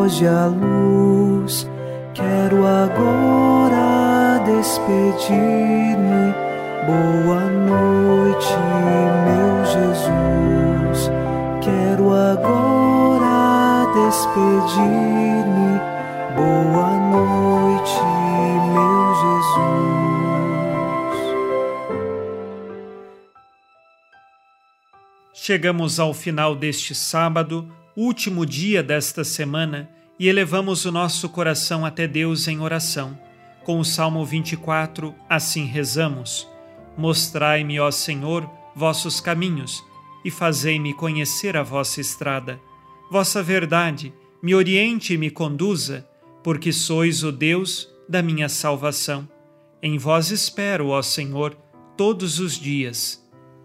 Foge a luz. Quero agora despedir-me. Boa noite, meu Jesus. Quero agora despedir-me. Boa noite, meu Jesus. Chegamos ao final deste sábado, último dia desta semana, e elevamos o nosso coração até Deus em oração. Com o Salmo 24, assim rezamos: Mostrai-me, ó Senhor, vossos caminhos, e fazei-me conhecer a vossa estrada. Vossa verdade me oriente e me conduza, porque sois o Deus da minha salvação. Em vós espero, ó Senhor, todos os dias.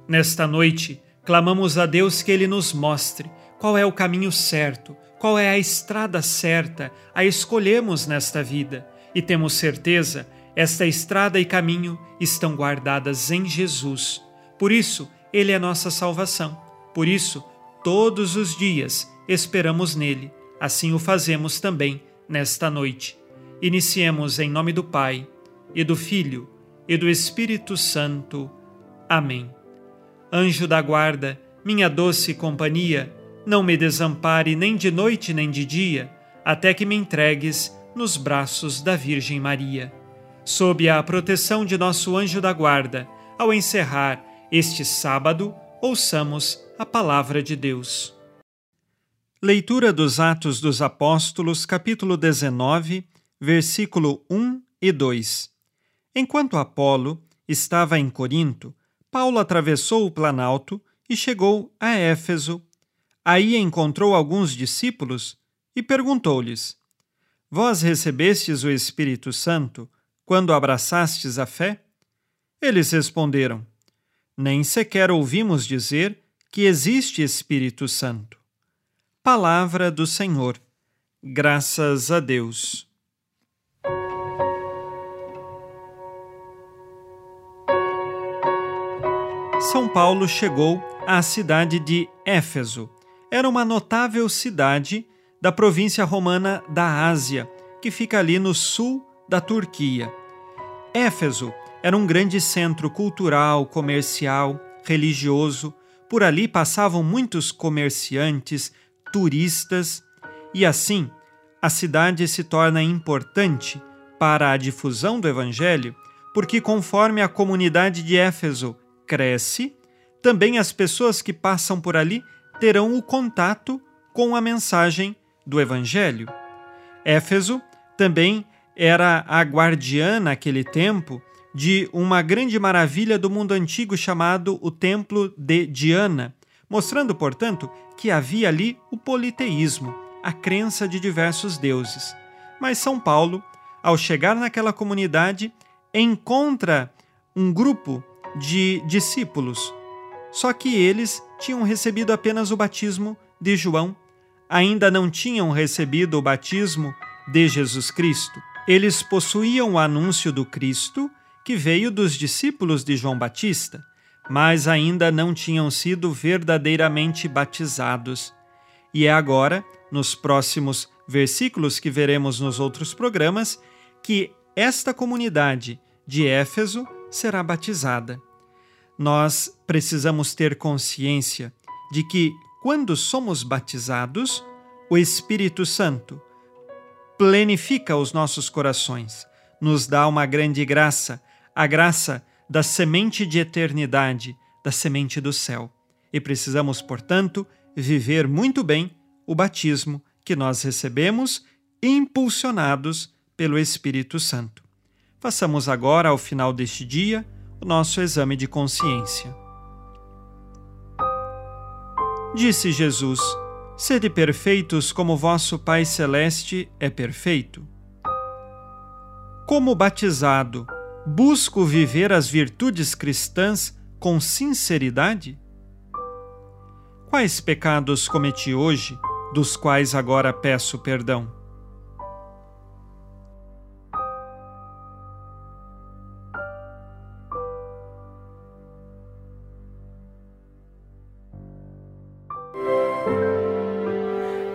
Nesta noite, clamamos a Deus que Ele nos mostre qual é o caminho certo, qual é a estrada certa a escolhemos nesta vida, e temos certeza, esta estrada e caminho estão guardadas em Jesus. Por isso, Ele é nossa salvação. Por isso, todos os dias esperamos nele. Assim o fazemos também nesta noite. Iniciemos em nome do Pai, e do Filho, e do Espírito Santo. Amém. Anjo da guarda, minha doce companhia, não me desampare nem de noite nem de dia, até que me entregues nos braços da Virgem Maria. Sob a proteção de nosso anjo da guarda, ao encerrar este sábado, ouçamos a palavra de Deus. Leitura dos Atos dos Apóstolos, capítulo 19, versículo 1 e 2. Enquanto Apolo estava em Corinto, Paulo atravessou o Planalto e chegou a Éfeso. Aí encontrou alguns discípulos e perguntou-lhes: Vós recebestes o Espírito Santo quando abraçastes a fé? Eles responderam: Nem sequer ouvimos dizer que existe Espírito Santo. Palavra do Senhor. Graças a Deus. São Paulo chegou à cidade de Éfeso. Era uma notável cidade da província romana da Ásia, que fica ali no sul da Turquia. Éfeso era um grande centro cultural, comercial, religioso. Por ali passavam muitos comerciantes, turistas, e assim a cidade se torna importante para a difusão do Evangelho, porque conforme a comunidade de Éfeso cresce, também as pessoas que passam por ali terão o contato com a mensagem do Evangelho. Éfeso também era a guardiã naquele tempo de uma grande maravilha do mundo antigo chamado o Templo de Diana, mostrando, portanto, que havia ali o politeísmo, a crença de diversos deuses. Mas São Paulo, ao chegar naquela comunidade, encontra um grupo de discípulos, só que eles tinham recebido apenas o batismo de João, ainda não tinham recebido o batismo de Jesus Cristo. Eles possuíam o anúncio do Cristo que veio dos discípulos de João Batista mas ainda não tinham sido verdadeiramente batizados. E é agora, nos próximos versículos que veremos nos outros programas, que esta comunidade de Éfeso será batizada. Nós precisamos ter consciência de que, quando somos batizados, o Espírito Santo plenifica os nossos corações, nos dá uma grande graça, a graça da semente de eternidade, da semente do céu. E precisamos, portanto, viver muito bem o batismo que nós recebemos, impulsionados pelo Espírito Santo. Façamos agora, ao final deste dia, o nosso exame de consciência. Disse Jesus: Sede perfeitos como vosso Pai Celeste é perfeito. Como batizado, Busco viver as virtudes cristãs com sinceridade? Quais pecados cometi hoje, dos quais agora peço perdão?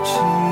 meu